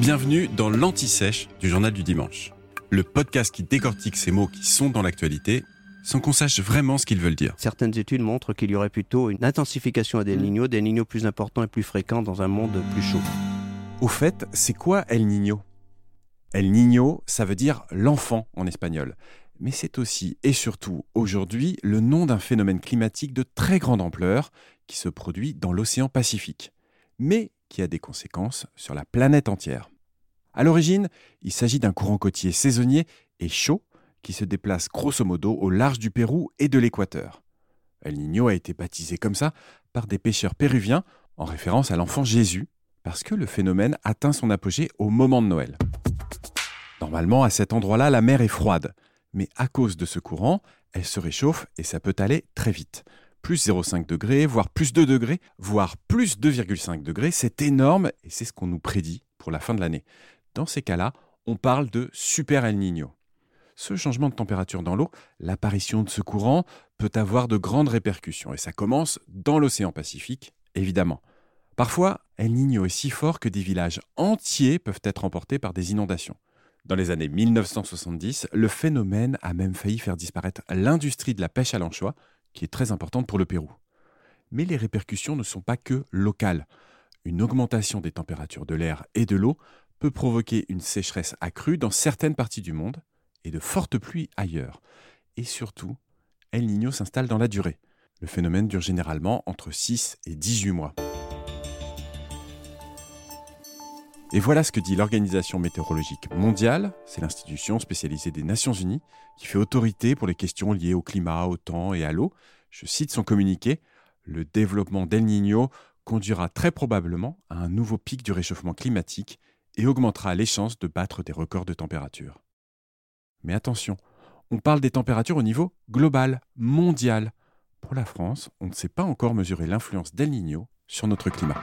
Bienvenue dans l'Anti-Sèche du Journal du Dimanche. Le podcast qui décortique ces mots qui sont dans l'actualité sans qu'on sache vraiment ce qu'ils veulent dire. Certaines études montrent qu'il y aurait plutôt une intensification à des Niño, des Niño plus importants et plus fréquents dans un monde plus chaud. Au fait, c'est quoi El Niño? El Niño, ça veut dire l'enfant en espagnol. Mais c'est aussi et surtout aujourd'hui le nom d'un phénomène climatique de très grande ampleur qui se produit dans l'océan Pacifique, mais qui a des conséquences sur la planète entière. À l'origine, il s'agit d'un courant côtier saisonnier et chaud qui se déplace grosso modo au large du Pérou et de l'Équateur. El Niño a été baptisé comme ça par des pêcheurs péruviens en référence à l'enfant Jésus, parce que le phénomène atteint son apogée au moment de Noël. Normalement, à cet endroit-là, la mer est froide, mais à cause de ce courant, elle se réchauffe et ça peut aller très vite. Plus 0,5 degrés, voire plus 2 degrés, voire plus 2,5 degrés, c'est énorme et c'est ce qu'on nous prédit pour la fin de l'année. Dans ces cas-là, on parle de super El Niño ce changement de température dans l'eau, l'apparition de ce courant peut avoir de grandes répercussions. Et ça commence dans l'océan Pacifique, évidemment. Parfois, El Niño est si fort que des villages entiers peuvent être emportés par des inondations. Dans les années 1970, le phénomène a même failli faire disparaître l'industrie de la pêche à l'anchois, qui est très importante pour le Pérou. Mais les répercussions ne sont pas que locales. Une augmentation des températures de l'air et de l'eau peut provoquer une sécheresse accrue dans certaines parties du monde, et de fortes pluies ailleurs. Et surtout, El Niño s'installe dans la durée. Le phénomène dure généralement entre 6 et 18 mois. Et voilà ce que dit l'Organisation météorologique mondiale, c'est l'institution spécialisée des Nations Unies qui fait autorité pour les questions liées au climat, au temps et à l'eau. Je cite son communiqué, le développement d'El Niño conduira très probablement à un nouveau pic du réchauffement climatique et augmentera les chances de battre des records de température. Mais attention, on parle des températures au niveau global, mondial. Pour la France, on ne sait pas encore mesurer l'influence d'El Niño sur notre climat.